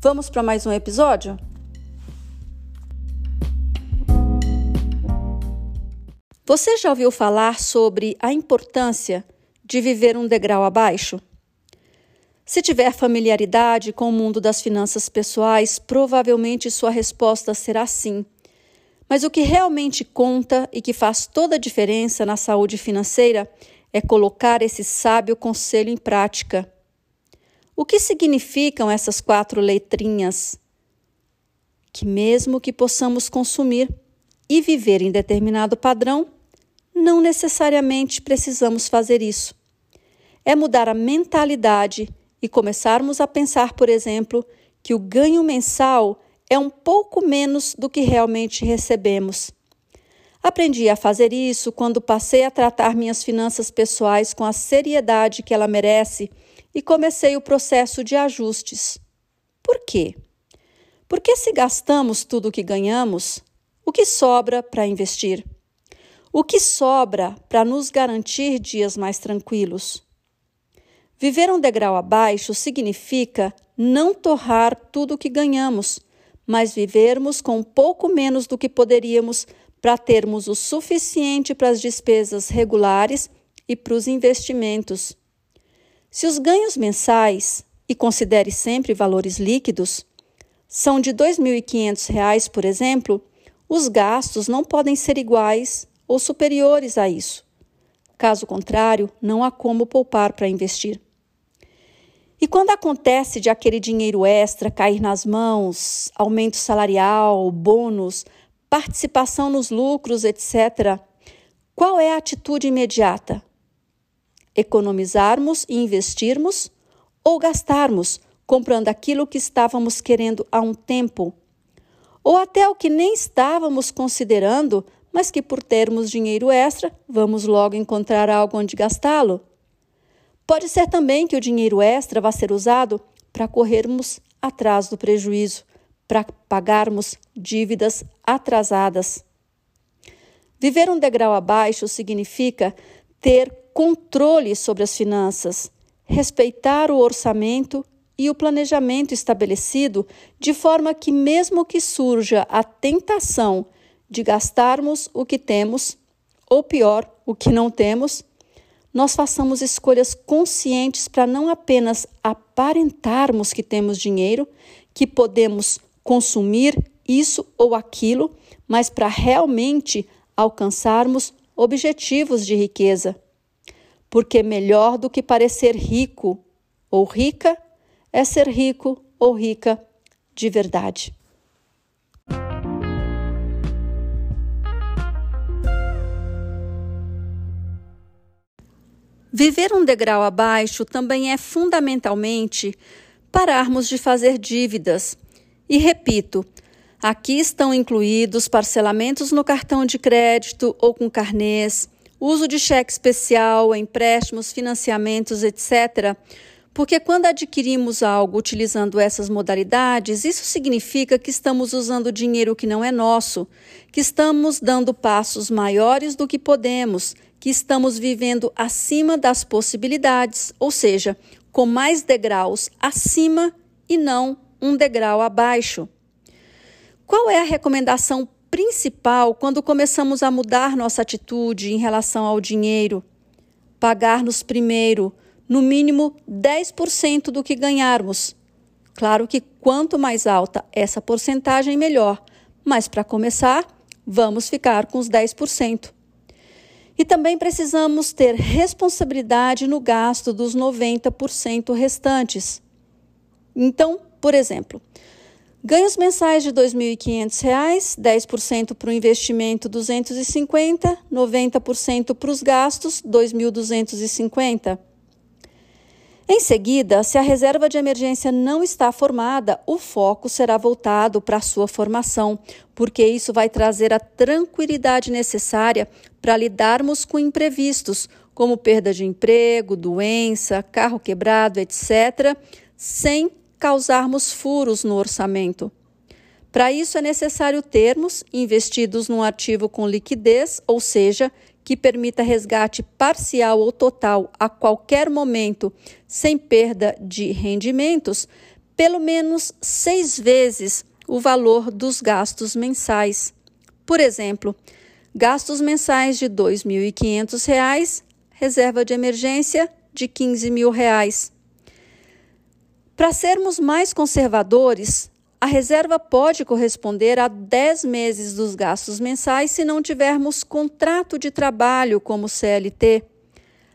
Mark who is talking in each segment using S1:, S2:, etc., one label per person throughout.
S1: Vamos para mais um episódio? Você já ouviu falar sobre a importância de viver um degrau abaixo? Se tiver familiaridade com o mundo das finanças pessoais, provavelmente sua resposta será sim. Mas o que realmente conta e que faz toda a diferença na saúde financeira é colocar esse sábio conselho em prática. O que significam essas quatro letrinhas? Que, mesmo que possamos consumir e viver em determinado padrão, não necessariamente precisamos fazer isso. É mudar a mentalidade e começarmos a pensar, por exemplo, que o ganho mensal é um pouco menos do que realmente recebemos. Aprendi a fazer isso quando passei a tratar minhas finanças pessoais com a seriedade que ela merece e comecei o processo de ajustes. Por quê? Porque se gastamos tudo o que ganhamos, o que sobra para investir? O que sobra para nos garantir dias mais tranquilos? Viver um degrau abaixo significa não torrar tudo o que ganhamos, mas vivermos com um pouco menos do que poderíamos para termos o suficiente para as despesas regulares e para os investimentos. Se os ganhos mensais, e considere sempre valores líquidos, são de R$ 2.500, por exemplo, os gastos não podem ser iguais ou superiores a isso. Caso contrário, não há como poupar para investir. E quando acontece de aquele dinheiro extra cair nas mãos, aumento salarial, bônus, participação nos lucros, etc., qual é a atitude imediata? Economizarmos e investirmos ou gastarmos comprando aquilo que estávamos querendo há um tempo, ou até o que nem estávamos considerando, mas que por termos dinheiro extra, vamos logo encontrar algo onde gastá-lo. Pode ser também que o dinheiro extra vá ser usado para corrermos atrás do prejuízo, para pagarmos dívidas atrasadas. Viver um degrau abaixo significa ter controle sobre as finanças, respeitar o orçamento e o planejamento estabelecido, de forma que, mesmo que surja a tentação de gastarmos o que temos, ou pior, o que não temos, nós façamos escolhas conscientes para não apenas aparentarmos que temos dinheiro, que podemos consumir isso ou aquilo, mas para realmente alcançarmos objetivos de riqueza porque melhor do que parecer rico ou rica é ser rico ou rica de verdade. Viver um degrau abaixo também é fundamentalmente pararmos de fazer dívidas. E repito, aqui estão incluídos parcelamentos no cartão de crédito ou com carnês uso de cheque especial, empréstimos, financiamentos, etc. Porque quando adquirimos algo utilizando essas modalidades, isso significa que estamos usando dinheiro que não é nosso, que estamos dando passos maiores do que podemos, que estamos vivendo acima das possibilidades, ou seja, com mais degraus acima e não um degrau abaixo. Qual é a recomendação principal quando começamos a mudar nossa atitude em relação ao dinheiro. Pagar-nos primeiro, no mínimo 10% do que ganharmos. Claro que quanto mais alta essa porcentagem, melhor, Mas para começar, vamos ficar com os 10%. E também precisamos ter responsabilidade no gasto dos 90% restantes. Então, por exemplo, ganhos mensais de R$ 2.500, 10% para o investimento 250, 90% para os gastos 2.250. Em seguida, se a reserva de emergência não está formada, o foco será voltado para a sua formação, porque isso vai trazer a tranquilidade necessária para lidarmos com imprevistos, como perda de emprego, doença, carro quebrado, etc., sem causarmos furos no orçamento. Para isso é necessário termos investidos num ativo com liquidez, ou seja, que permita resgate parcial ou total a qualquer momento, sem perda de rendimentos, pelo menos seis vezes o valor dos gastos mensais. Por exemplo, gastos mensais de R$ 2.500, reserva de emergência de 15 mil reais. Para sermos mais conservadores, a reserva pode corresponder a 10 meses dos gastos mensais se não tivermos contrato de trabalho como CLT.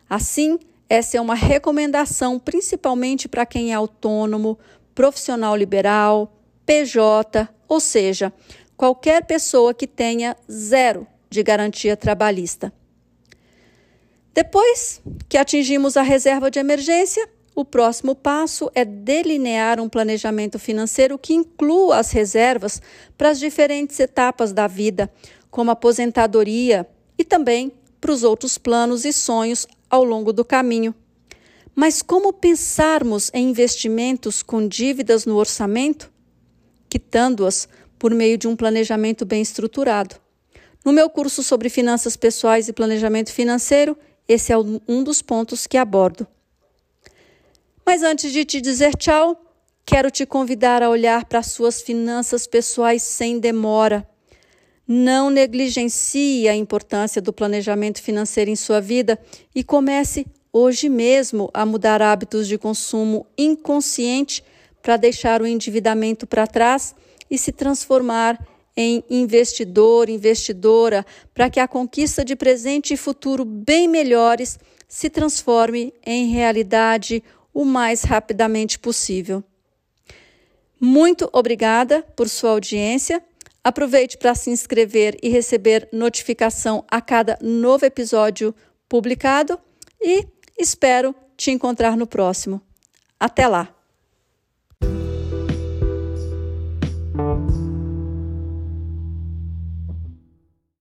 S1: Assim, essa é uma recomendação principalmente para quem é autônomo, profissional liberal, PJ, ou seja, qualquer pessoa que tenha zero de garantia trabalhista. Depois que atingimos a reserva de emergência, o próximo passo é delinear um planejamento financeiro que inclua as reservas para as diferentes etapas da vida, como aposentadoria e também para os outros planos e sonhos ao longo do caminho. Mas como pensarmos em investimentos com dívidas no orçamento? Quitando-as por meio de um planejamento bem estruturado. No meu curso sobre finanças pessoais e planejamento financeiro, esse é um dos pontos que abordo. Mas antes de te dizer tchau, quero te convidar a olhar para suas finanças pessoais sem demora. Não negligencie a importância do planejamento financeiro em sua vida e comece hoje mesmo a mudar hábitos de consumo inconsciente para deixar o endividamento para trás e se transformar em investidor, investidora, para que a conquista de presente e futuro bem melhores se transforme em realidade o mais rapidamente possível. Muito obrigada por sua audiência. Aproveite para se inscrever e receber notificação a cada novo episódio publicado e espero te encontrar no próximo. Até lá!